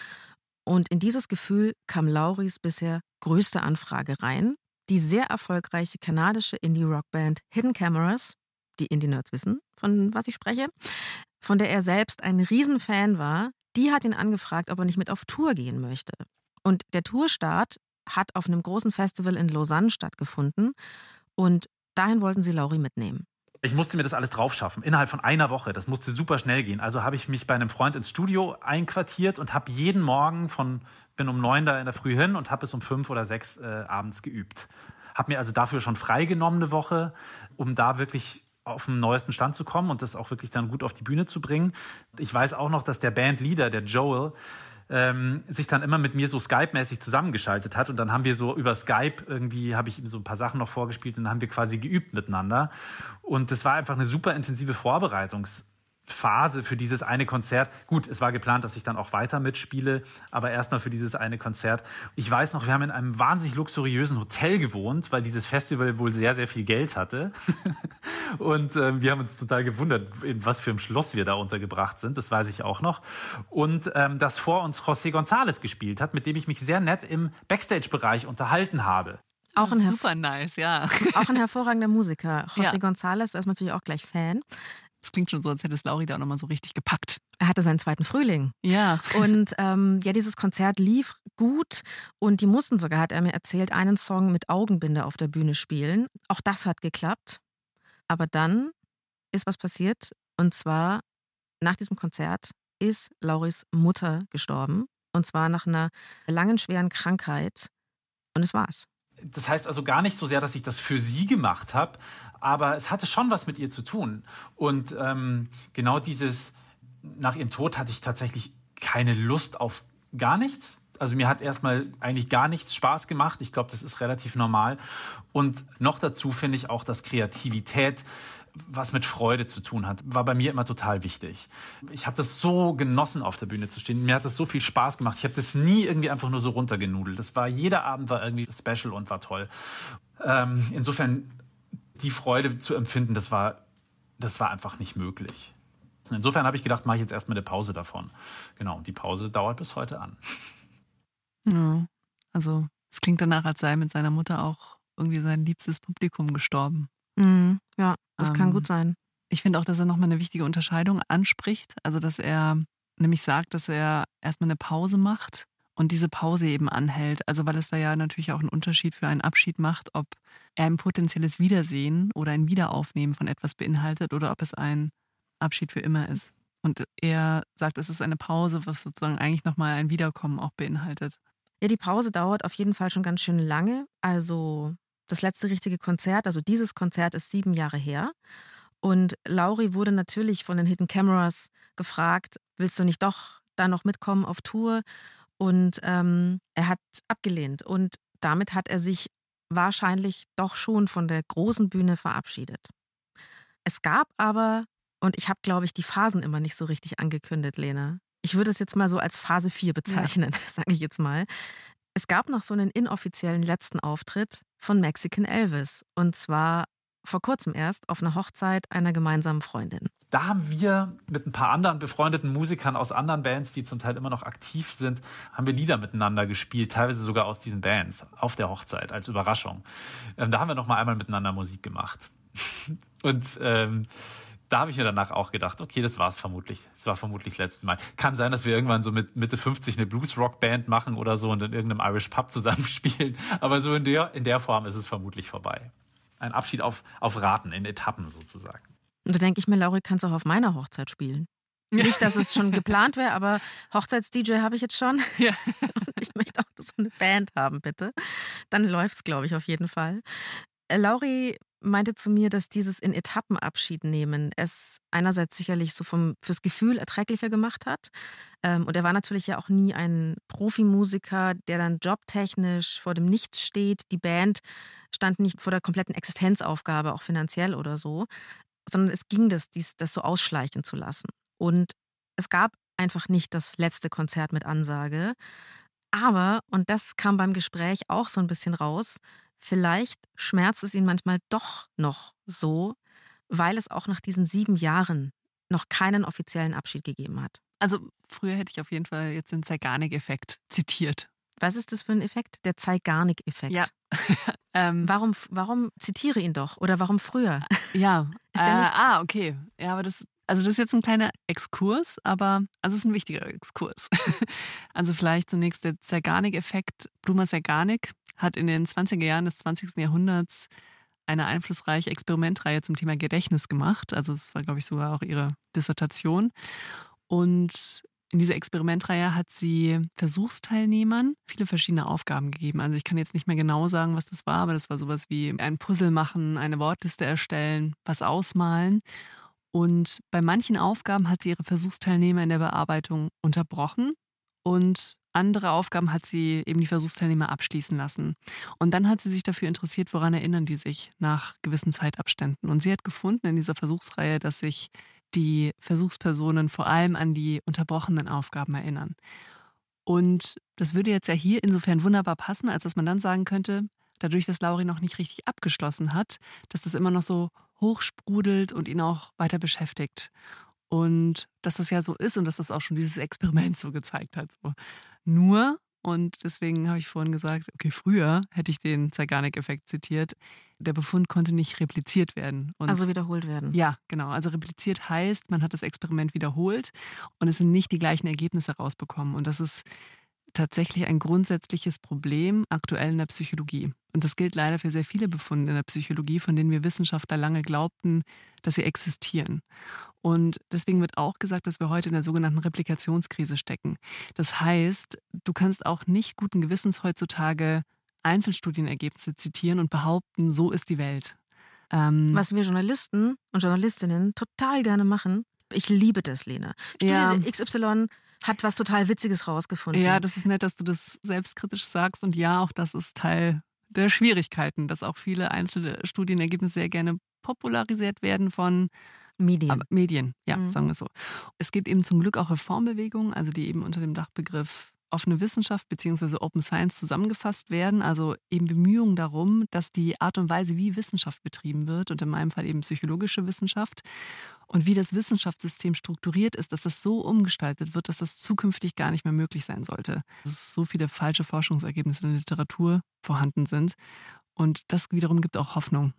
Und in dieses Gefühl kam Lauris bisher größte Anfrage rein. Die sehr erfolgreiche kanadische Indie-Rockband Hidden Cameras, die Indie-Nerds wissen, von was ich spreche, von der er selbst ein Riesenfan war, die hat ihn angefragt, ob er nicht mit auf Tour gehen möchte. Und der Tourstart hat auf einem großen Festival in Lausanne stattgefunden und dahin wollten sie Lauri mitnehmen. Ich musste mir das alles drauf schaffen, innerhalb von einer Woche. Das musste super schnell gehen. Also habe ich mich bei einem Freund ins Studio einquartiert und habe jeden Morgen von, bin um neun da in der Früh hin und habe bis um fünf oder sechs äh, abends geübt. Habe mir also dafür schon freigenommen eine Woche, um da wirklich auf den neuesten Stand zu kommen und das auch wirklich dann gut auf die Bühne zu bringen. Ich weiß auch noch, dass der Bandleader, der Joel, ähm, sich dann immer mit mir so Skype-mäßig zusammengeschaltet hat. Und dann haben wir so über Skype irgendwie, habe ich ihm so ein paar Sachen noch vorgespielt und dann haben wir quasi geübt miteinander. Und das war einfach eine super intensive Vorbereitungs- Phase für dieses eine Konzert. Gut, es war geplant, dass ich dann auch weiter mitspiele, aber erstmal für dieses eine Konzert. Ich weiß noch, wir haben in einem wahnsinnig luxuriösen Hotel gewohnt, weil dieses Festival wohl sehr, sehr viel Geld hatte. Und äh, wir haben uns total gewundert, in was für einem Schloss wir da untergebracht sind. Das weiß ich auch noch. Und ähm, dass vor uns José González gespielt hat, mit dem ich mich sehr nett im Backstage-Bereich unterhalten habe. Auch ein Super nice, ja. Auch ein hervorragender Musiker. José ja. González ist natürlich auch gleich Fan. Das klingt schon so, als hätte es Lauri da auch nochmal so richtig gepackt. Er hatte seinen zweiten Frühling. Ja. Und ähm, ja, dieses Konzert lief gut und die mussten sogar, hat er mir erzählt, einen Song mit Augenbinde auf der Bühne spielen. Auch das hat geklappt. Aber dann ist was passiert und zwar nach diesem Konzert ist Lauris Mutter gestorben und zwar nach einer langen, schweren Krankheit. Und es war's. Das heißt also gar nicht so sehr, dass ich das für sie gemacht habe, aber es hatte schon was mit ihr zu tun. Und ähm, genau dieses, nach ihrem Tod hatte ich tatsächlich keine Lust auf gar nichts. Also mir hat erstmal eigentlich gar nichts Spaß gemacht. Ich glaube, das ist relativ normal. Und noch dazu finde ich auch, dass Kreativität was mit Freude zu tun hat, war bei mir immer total wichtig. Ich habe das so genossen, auf der Bühne zu stehen. Mir hat das so viel Spaß gemacht. Ich habe das nie irgendwie einfach nur so runtergenudelt. Das war jeder Abend war irgendwie special und war toll. Ähm, insofern die Freude zu empfinden, das war das war einfach nicht möglich. Insofern habe ich gedacht, mache ich jetzt erstmal eine Pause davon. Genau, und die Pause dauert bis heute an. Ja, also es klingt danach, als sei mit seiner Mutter auch irgendwie sein liebstes Publikum gestorben. Mhm, ja, das ähm, kann gut sein. Ich finde auch, dass er nochmal eine wichtige Unterscheidung anspricht. Also, dass er nämlich sagt, dass er erstmal eine Pause macht und diese Pause eben anhält. Also, weil es da ja natürlich auch einen Unterschied für einen Abschied macht, ob er ein potenzielles Wiedersehen oder ein Wiederaufnehmen von etwas beinhaltet oder ob es ein Abschied für immer ist. Und er sagt, es ist eine Pause, was sozusagen eigentlich nochmal ein Wiederkommen auch beinhaltet. Ja, die Pause dauert auf jeden Fall schon ganz schön lange. Also das letzte richtige Konzert, also dieses Konzert ist sieben Jahre her. Und Lauri wurde natürlich von den Hidden Cameras gefragt, willst du nicht doch da noch mitkommen auf Tour? Und ähm, er hat abgelehnt. Und damit hat er sich wahrscheinlich doch schon von der großen Bühne verabschiedet. Es gab aber, und ich habe, glaube ich, die Phasen immer nicht so richtig angekündigt, Lena. Ich würde es jetzt mal so als Phase 4 bezeichnen, ja. sage ich jetzt mal. Es gab noch so einen inoffiziellen letzten Auftritt von Mexican Elvis. Und zwar vor kurzem erst auf einer Hochzeit einer gemeinsamen Freundin. Da haben wir mit ein paar anderen befreundeten Musikern aus anderen Bands, die zum Teil immer noch aktiv sind, haben wir Lieder miteinander gespielt, teilweise sogar aus diesen Bands auf der Hochzeit als Überraschung. Ähm, da haben wir noch mal einmal miteinander Musik gemacht. Und ähm, da habe ich mir danach auch gedacht, okay, das war es vermutlich. Das war vermutlich das letzte Mal. Kann sein, dass wir irgendwann so mit Mitte 50 eine Blues-Rock-Band machen oder so und in irgendeinem Irish Pub zusammenspielen. Aber so in der, in der Form ist es vermutlich vorbei. Ein Abschied auf, auf Raten, in Etappen sozusagen. Und da denke ich mir, Lauri, kannst auch auf meiner Hochzeit spielen. Nicht, dass es schon geplant wäre, aber Hochzeits-DJ habe ich jetzt schon. Ja. Und ich möchte auch so eine Band haben, bitte. Dann läuft es, glaube ich, auf jeden Fall. Äh, Lauri meinte zu mir, dass dieses in Etappen Abschied nehmen es einerseits sicherlich so vom, fürs Gefühl erträglicher gemacht hat. Ähm, und er war natürlich ja auch nie ein Profimusiker, der dann jobtechnisch vor dem Nichts steht. Die Band stand nicht vor der kompletten Existenzaufgabe, auch finanziell oder so, sondern es ging das, dies, das so ausschleichen zu lassen. Und es gab einfach nicht das letzte Konzert mit Ansage. Aber, und das kam beim Gespräch auch so ein bisschen raus, vielleicht schmerzt es ihn manchmal doch noch so, weil es auch nach diesen sieben Jahren noch keinen offiziellen Abschied gegeben hat. Also früher hätte ich auf jeden Fall jetzt den Zeigarnik-Effekt zitiert. Was ist das für ein Effekt? Der Zeigarnik-Effekt. Ja. ähm, warum, warum zitiere ihn doch? Oder warum früher? Ja. ist der nicht? Äh, ah, okay. Ja, aber das, also das ist jetzt ein kleiner Exkurs, aber also es ist ein wichtiger Exkurs. also vielleicht zunächst der Zeigarnik-Effekt. Bluma Zeigarnik hat in den 20er Jahren des 20. Jahrhunderts eine einflussreiche Experimentreihe zum Thema Gedächtnis gemacht. Also es war, glaube ich, sogar auch ihre Dissertation. Und in dieser Experimentreihe hat sie Versuchsteilnehmern viele verschiedene Aufgaben gegeben. Also ich kann jetzt nicht mehr genau sagen, was das war, aber das war sowas wie ein Puzzle machen, eine Wortliste erstellen, was ausmalen. Und bei manchen Aufgaben hat sie ihre Versuchsteilnehmer in der Bearbeitung unterbrochen und andere Aufgaben hat sie eben die Versuchsteilnehmer abschließen lassen. Und dann hat sie sich dafür interessiert, woran erinnern die sich nach gewissen Zeitabständen. Und sie hat gefunden in dieser Versuchsreihe, dass sich die Versuchspersonen vor allem an die unterbrochenen Aufgaben erinnern. Und das würde jetzt ja hier insofern wunderbar passen, als dass man dann sagen könnte, dadurch, dass Lauri noch nicht richtig abgeschlossen hat, dass das immer noch so hochsprudelt und ihn auch weiter beschäftigt. Und dass das ja so ist und dass das auch schon dieses Experiment so gezeigt hat. So. Nur, und deswegen habe ich vorhin gesagt, okay, früher hätte ich den Zeigarnik-Effekt zitiert, der Befund konnte nicht repliziert werden. Und also wiederholt werden. Ja, genau. Also repliziert heißt, man hat das Experiment wiederholt und es sind nicht die gleichen Ergebnisse rausbekommen. Und das ist tatsächlich ein grundsätzliches Problem aktuell in der Psychologie. Und das gilt leider für sehr viele Befunde in der Psychologie, von denen wir Wissenschaftler lange glaubten, dass sie existieren. Und deswegen wird auch gesagt, dass wir heute in der sogenannten Replikationskrise stecken. Das heißt, du kannst auch nicht guten Gewissens heutzutage Einzelstudienergebnisse zitieren und behaupten, so ist die Welt. Ähm Was wir Journalisten und Journalistinnen total gerne machen. Ich liebe das, Lena. Studie ja. XY hat was total Witziges rausgefunden. Ja, das ist nett, dass du das selbstkritisch sagst. Und ja, auch das ist Teil der Schwierigkeiten, dass auch viele einzelne Studienergebnisse sehr gerne popularisiert werden von Medien. Medien, ja, mhm. sagen wir so. Es gibt eben zum Glück auch Reformbewegungen, also die eben unter dem Dachbegriff offene Wissenschaft bzw. Open Science zusammengefasst werden, also eben Bemühungen darum, dass die Art und Weise, wie Wissenschaft betrieben wird und in meinem Fall eben psychologische Wissenschaft und wie das Wissenschaftssystem strukturiert ist, dass das so umgestaltet wird, dass das zukünftig gar nicht mehr möglich sein sollte. Dass so viele falsche Forschungsergebnisse in der Literatur vorhanden sind. Und das wiederum gibt auch Hoffnung.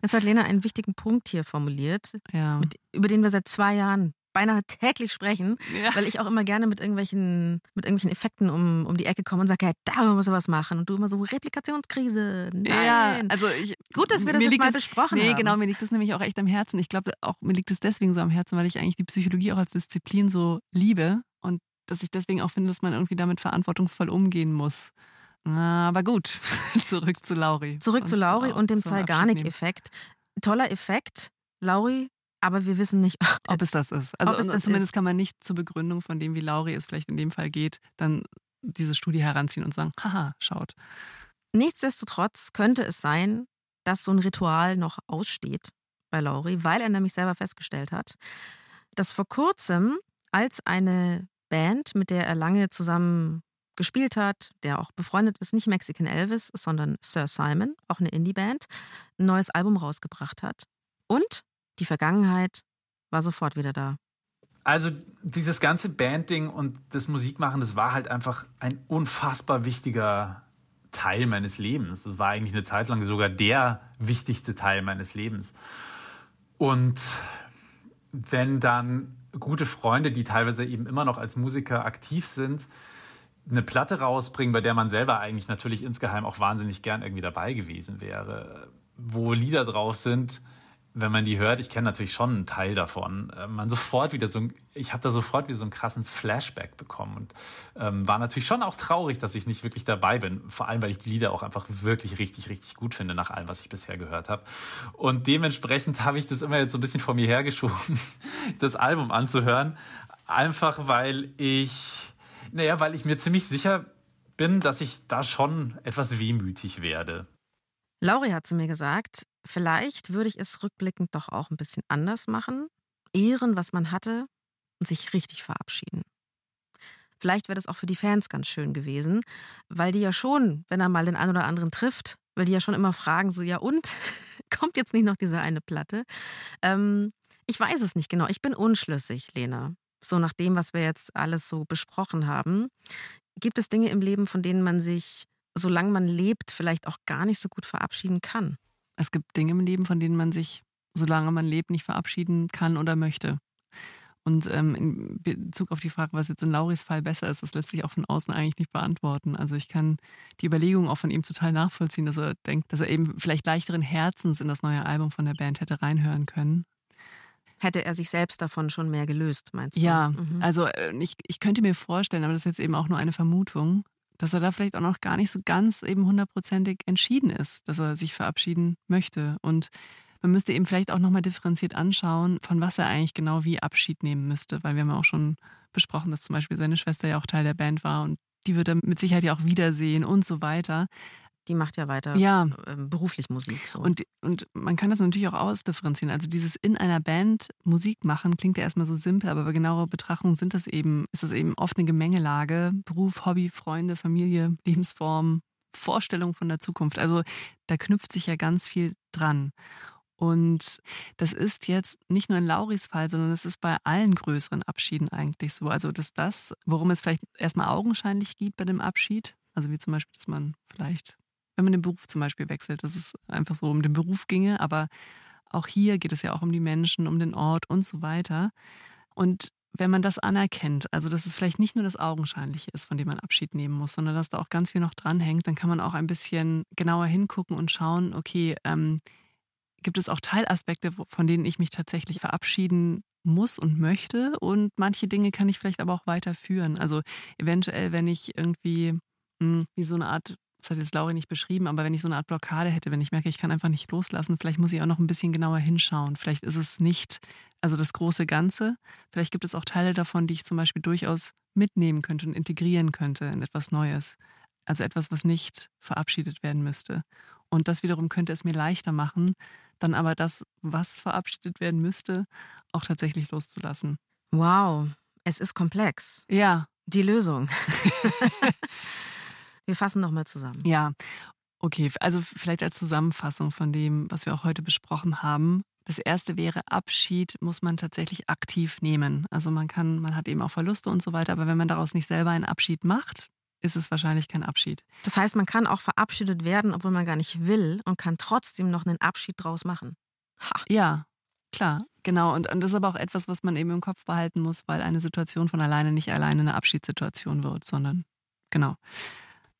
Es hat Lena einen wichtigen Punkt hier formuliert, ja. mit, über den wir seit zwei Jahren beinahe täglich sprechen, ja. weil ich auch immer gerne mit irgendwelchen, mit irgendwelchen Effekten um, um die Ecke komme und sage, ja, da müssen wir was machen. Und du immer so, Replikationskrise. Nein. Ja, also ich, Gut, dass wir das jetzt mal das, besprochen nee, haben. genau, mir liegt das nämlich auch echt am Herzen. Ich glaube, auch mir liegt es deswegen so am Herzen, weil ich eigentlich die Psychologie auch als Disziplin so liebe und dass ich deswegen auch finde, dass man irgendwie damit verantwortungsvoll umgehen muss. Aber gut, zurück zu Lauri. Zurück zu Lauri und dem Zeigarnik-Effekt. Toller Effekt. Lauri aber wir wissen nicht, ob es das ist. Also das zumindest ist. kann man nicht zur Begründung von dem, wie Lauri es vielleicht in dem Fall geht, dann diese Studie heranziehen und sagen, haha, schaut. Nichtsdestotrotz könnte es sein, dass so ein Ritual noch aussteht bei Lauri, weil er nämlich selber festgestellt hat, dass vor kurzem, als eine Band, mit der er lange zusammen gespielt hat, der auch befreundet ist, nicht Mexican Elvis, sondern Sir Simon, auch eine Indie-Band, ein neues Album rausgebracht hat. Und die Vergangenheit war sofort wieder da. Also dieses ganze Bandding und das Musikmachen, das war halt einfach ein unfassbar wichtiger Teil meines Lebens. Das war eigentlich eine Zeit lang sogar der wichtigste Teil meines Lebens. Und wenn dann gute Freunde, die teilweise eben immer noch als Musiker aktiv sind, eine Platte rausbringen, bei der man selber eigentlich natürlich insgeheim auch wahnsinnig gern irgendwie dabei gewesen wäre, wo Lieder drauf sind, wenn man die hört, ich kenne natürlich schon einen Teil davon, äh, man sofort wieder so, ich habe da sofort wieder so einen krassen Flashback bekommen und ähm, war natürlich schon auch traurig, dass ich nicht wirklich dabei bin. Vor allem, weil ich die Lieder auch einfach wirklich richtig, richtig gut finde nach allem, was ich bisher gehört habe. Und dementsprechend habe ich das immer jetzt so ein bisschen vor mir hergeschoben, das Album anzuhören, einfach weil ich, naja, weil ich mir ziemlich sicher bin, dass ich da schon etwas wehmütig werde. Lauri hat zu mir gesagt, vielleicht würde ich es rückblickend doch auch ein bisschen anders machen, ehren, was man hatte und sich richtig verabschieden. Vielleicht wäre das auch für die Fans ganz schön gewesen, weil die ja schon, wenn er mal den einen oder anderen trifft, weil die ja schon immer fragen, so, ja und? Kommt jetzt nicht noch diese eine Platte? Ähm, ich weiß es nicht genau. Ich bin unschlüssig, Lena. So nach dem, was wir jetzt alles so besprochen haben. Gibt es Dinge im Leben, von denen man sich solange man lebt, vielleicht auch gar nicht so gut verabschieden kann. Es gibt Dinge im Leben, von denen man sich, solange man lebt, nicht verabschieden kann oder möchte. Und ähm, in Bezug auf die Frage, was jetzt in Lauris Fall besser ist, das lässt sich auch von außen eigentlich nicht beantworten. Also ich kann die Überlegung auch von ihm total nachvollziehen, dass er denkt, dass er eben vielleicht leichteren Herzens in das neue Album von der Band hätte reinhören können. Hätte er sich selbst davon schon mehr gelöst, meinst du? Ja, mhm. also äh, ich, ich könnte mir vorstellen, aber das ist jetzt eben auch nur eine Vermutung, dass er da vielleicht auch noch gar nicht so ganz eben hundertprozentig entschieden ist, dass er sich verabschieden möchte. Und man müsste eben vielleicht auch nochmal differenziert anschauen, von was er eigentlich genau wie Abschied nehmen müsste, weil wir haben ja auch schon besprochen, dass zum Beispiel seine Schwester ja auch Teil der Band war und die wird er mit Sicherheit ja auch wiedersehen und so weiter die macht ja weiter ja. Ähm, beruflich Musik. So. Und, und man kann das natürlich auch ausdifferenzieren. Also dieses in einer Band Musik machen klingt ja erstmal so simpel, aber bei genauer Betrachtung sind das eben, ist das eben oft eine Gemengelage. Beruf, Hobby, Freunde, Familie, Lebensform, Vorstellung von der Zukunft. Also da knüpft sich ja ganz viel dran. Und das ist jetzt nicht nur in Lauris Fall, sondern es ist bei allen größeren Abschieden eigentlich so. Also, dass das, worum es vielleicht erstmal augenscheinlich geht bei dem Abschied, also wie zum Beispiel, dass man vielleicht wenn man den Beruf zum Beispiel wechselt, dass es einfach so um den Beruf ginge. Aber auch hier geht es ja auch um die Menschen, um den Ort und so weiter. Und wenn man das anerkennt, also dass es vielleicht nicht nur das Augenscheinliche ist, von dem man Abschied nehmen muss, sondern dass da auch ganz viel noch dranhängt, dann kann man auch ein bisschen genauer hingucken und schauen, okay, ähm, gibt es auch Teilaspekte, von denen ich mich tatsächlich verabschieden muss und möchte und manche Dinge kann ich vielleicht aber auch weiterführen. Also eventuell, wenn ich irgendwie mh, hm, wie so eine Art das hat jetzt Lauri nicht beschrieben, aber wenn ich so eine Art Blockade hätte, wenn ich merke, ich kann einfach nicht loslassen, vielleicht muss ich auch noch ein bisschen genauer hinschauen. Vielleicht ist es nicht, also das große Ganze. Vielleicht gibt es auch Teile davon, die ich zum Beispiel durchaus mitnehmen könnte und integrieren könnte in etwas Neues. Also etwas, was nicht verabschiedet werden müsste. Und das wiederum könnte es mir leichter machen, dann aber das, was verabschiedet werden müsste, auch tatsächlich loszulassen. Wow, es ist komplex. Ja. Die Lösung. Wir fassen nochmal zusammen. Ja, okay. Also vielleicht als Zusammenfassung von dem, was wir auch heute besprochen haben. Das erste wäre, Abschied muss man tatsächlich aktiv nehmen. Also man kann, man hat eben auch Verluste und so weiter, aber wenn man daraus nicht selber einen Abschied macht, ist es wahrscheinlich kein Abschied. Das heißt, man kann auch verabschiedet werden, obwohl man gar nicht will und kann trotzdem noch einen Abschied draus machen. Ha. Ja, klar, genau. Und, und das ist aber auch etwas, was man eben im Kopf behalten muss, weil eine Situation von alleine nicht alleine eine Abschiedssituation wird, sondern genau.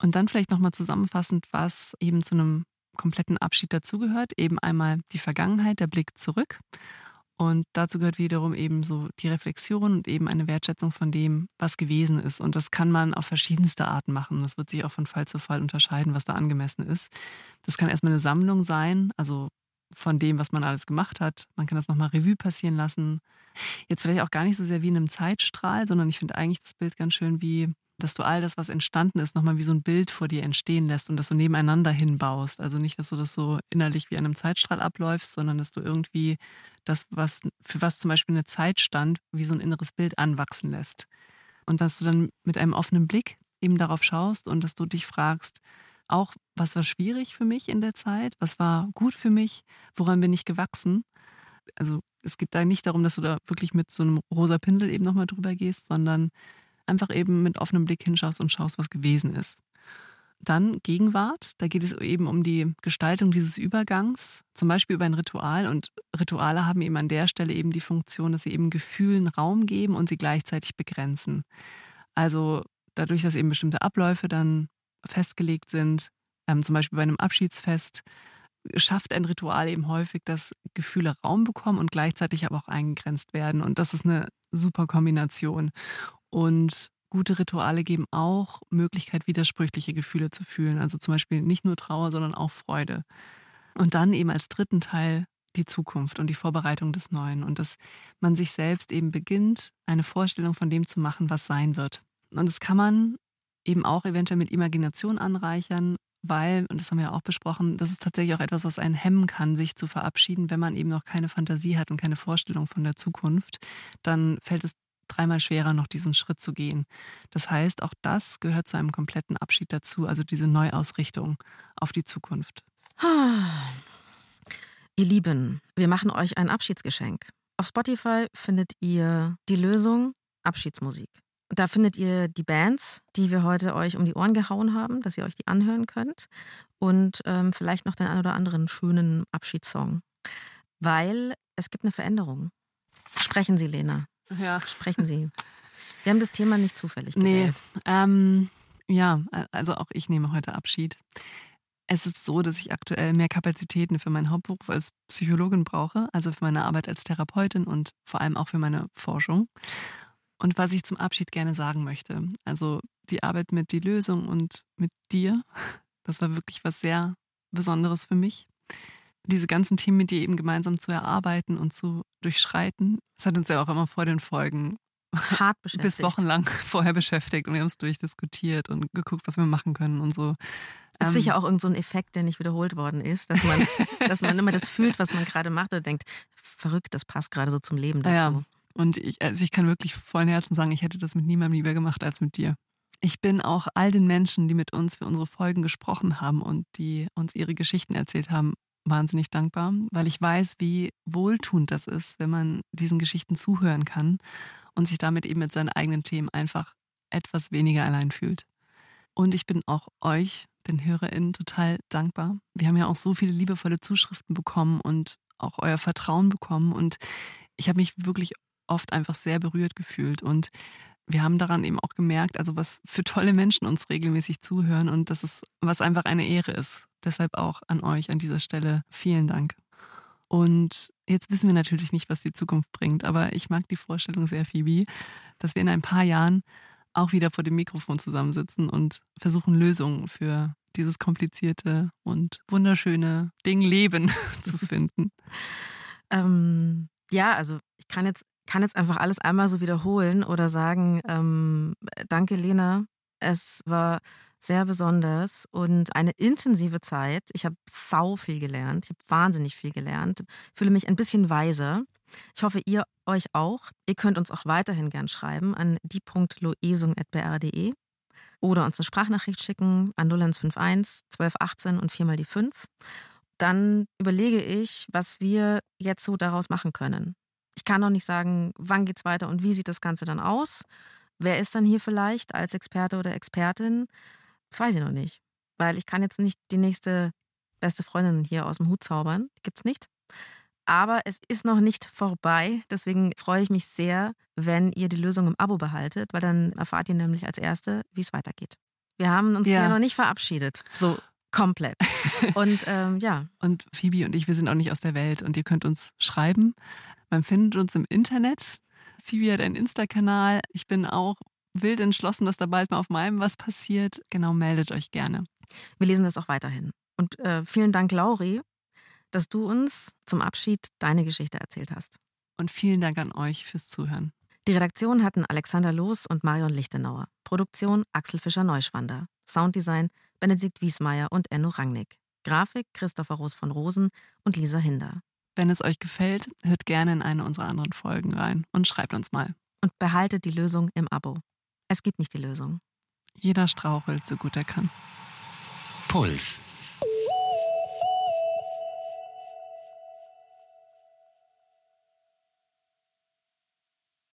Und dann vielleicht nochmal zusammenfassend, was eben zu einem kompletten Abschied dazugehört. Eben einmal die Vergangenheit, der Blick zurück. Und dazu gehört wiederum eben so die Reflexion und eben eine Wertschätzung von dem, was gewesen ist. Und das kann man auf verschiedenste Arten machen. Das wird sich auch von Fall zu Fall unterscheiden, was da angemessen ist. Das kann erstmal eine Sammlung sein, also von dem, was man alles gemacht hat. Man kann das nochmal Revue passieren lassen. Jetzt vielleicht auch gar nicht so sehr wie in einem Zeitstrahl, sondern ich finde eigentlich das Bild ganz schön wie dass du all das, was entstanden ist, nochmal wie so ein Bild vor dir entstehen lässt und das so nebeneinander hinbaust. Also nicht, dass du das so innerlich wie an einem Zeitstrahl abläufst, sondern dass du irgendwie das, was für was zum Beispiel eine Zeit stand, wie so ein inneres Bild anwachsen lässt. Und dass du dann mit einem offenen Blick eben darauf schaust und dass du dich fragst, auch was war schwierig für mich in der Zeit, was war gut für mich, woran bin ich gewachsen. Also es geht da nicht darum, dass du da wirklich mit so einem rosa Pinsel eben nochmal drüber gehst, sondern einfach eben mit offenem Blick hinschaust und schaust, was gewesen ist. Dann Gegenwart, da geht es eben um die Gestaltung dieses Übergangs, zum Beispiel über ein Ritual. Und Rituale haben eben an der Stelle eben die Funktion, dass sie eben Gefühlen Raum geben und sie gleichzeitig begrenzen. Also dadurch, dass eben bestimmte Abläufe dann festgelegt sind, ähm, zum Beispiel bei einem Abschiedsfest, schafft ein Ritual eben häufig, dass Gefühle Raum bekommen und gleichzeitig aber auch eingegrenzt werden. Und das ist eine super Kombination. Und gute Rituale geben auch Möglichkeit, widersprüchliche Gefühle zu fühlen. Also zum Beispiel nicht nur Trauer, sondern auch Freude. Und dann eben als dritten Teil die Zukunft und die Vorbereitung des Neuen. Und dass man sich selbst eben beginnt, eine Vorstellung von dem zu machen, was sein wird. Und das kann man eben auch eventuell mit Imagination anreichern, weil, und das haben wir ja auch besprochen, das ist tatsächlich auch etwas, was einen hemmen kann, sich zu verabschieden, wenn man eben noch keine Fantasie hat und keine Vorstellung von der Zukunft, dann fällt es dreimal schwerer, noch diesen Schritt zu gehen. Das heißt, auch das gehört zu einem kompletten Abschied dazu, also diese Neuausrichtung auf die Zukunft. Ihr Lieben, wir machen euch ein Abschiedsgeschenk. Auf Spotify findet ihr die Lösung Abschiedsmusik. Da findet ihr die Bands, die wir heute euch um die Ohren gehauen haben, dass ihr euch die anhören könnt. Und ähm, vielleicht noch den ein oder anderen schönen Abschiedssong. Weil es gibt eine Veränderung. Sprechen Sie, Lena. Ja. Sprechen Sie. Wir haben das Thema nicht zufällig gewählt. Nee, ähm, ja, also auch ich nehme heute Abschied. Es ist so, dass ich aktuell mehr Kapazitäten für meinen Hauptberuf als Psychologin brauche, also für meine Arbeit als Therapeutin und vor allem auch für meine Forschung. Und was ich zum Abschied gerne sagen möchte, also die Arbeit mit die Lösung und mit dir, das war wirklich was sehr Besonderes für mich. Diese ganzen Themen mit dir eben gemeinsam zu erarbeiten und zu durchschreiten, das hat uns ja auch immer vor den Folgen hart beschäftigt. bis wochenlang vorher beschäftigt und wir haben es durchdiskutiert und geguckt, was wir machen können und so. Das ist sicher ähm, auch irgendein so Effekt, der nicht wiederholt worden ist, dass man, dass man immer das fühlt, was man gerade macht und denkt, verrückt, das passt gerade so zum Leben dazu. Ja. Und ich, also ich kann wirklich vollen Herzen sagen, ich hätte das mit niemandem lieber gemacht als mit dir. Ich bin auch all den Menschen, die mit uns für unsere Folgen gesprochen haben und die uns ihre Geschichten erzählt haben, wahnsinnig dankbar, weil ich weiß, wie wohltuend das ist, wenn man diesen Geschichten zuhören kann und sich damit eben mit seinen eigenen Themen einfach etwas weniger allein fühlt. Und ich bin auch euch, den HörerInnen, total dankbar. Wir haben ja auch so viele liebevolle Zuschriften bekommen und auch euer Vertrauen bekommen. Und ich habe mich wirklich oft einfach sehr berührt gefühlt. Und wir haben daran eben auch gemerkt, also was für tolle Menschen uns regelmäßig zuhören und das ist, was einfach eine Ehre ist. Deshalb auch an euch an dieser Stelle vielen Dank. Und jetzt wissen wir natürlich nicht, was die Zukunft bringt, aber ich mag die Vorstellung sehr, Phoebe, dass wir in ein paar Jahren auch wieder vor dem Mikrofon zusammensitzen und versuchen, Lösungen für dieses komplizierte und wunderschöne Ding Leben zu finden. ähm, ja, also ich kann jetzt kann jetzt einfach alles einmal so wiederholen oder sagen, ähm, danke Lena, es war sehr besonders und eine intensive Zeit. Ich habe sau viel gelernt, ich habe wahnsinnig viel gelernt, fühle mich ein bisschen weiser. Ich hoffe, ihr euch auch. Ihr könnt uns auch weiterhin gern schreiben an die.loesung.br.de oder uns eine Sprachnachricht schicken an 0151 1218 und viermal die 5. Dann überlege ich, was wir jetzt so daraus machen können. Ich kann noch nicht sagen, wann geht es weiter und wie sieht das Ganze dann aus. Wer ist dann hier vielleicht als Experte oder Expertin? Das weiß ich noch nicht. Weil ich kann jetzt nicht die nächste beste Freundin hier aus dem Hut zaubern. Gibt's nicht. Aber es ist noch nicht vorbei. Deswegen freue ich mich sehr, wenn ihr die Lösung im Abo behaltet, weil dann erfahrt ihr nämlich als Erste, wie es weitergeht. Wir haben uns ja. ja noch nicht verabschiedet. So komplett. Und ähm, ja. Und Phoebe und ich, wir sind auch nicht aus der Welt und ihr könnt uns schreiben man findet uns im Internet. Phoebe hat einen Insta-Kanal. Ich bin auch wild entschlossen, dass da bald mal auf meinem was passiert. Genau, meldet euch gerne. Wir lesen das auch weiterhin. Und äh, vielen Dank, Lauri, dass du uns zum Abschied deine Geschichte erzählt hast. Und vielen Dank an euch fürs Zuhören. Die Redaktion hatten Alexander Loos und Marion Lichtenauer. Produktion Axel Fischer-Neuschwander. Sounddesign Benedikt Wiesmeier und Enno Rangnick. Grafik Christopher Roos von Rosen und Lisa Hinder. Wenn es euch gefällt, hört gerne in eine unserer anderen Folgen rein und schreibt uns mal. Und behaltet die Lösung im Abo. Es gibt nicht die Lösung. Jeder strauchelt so gut er kann. Puls.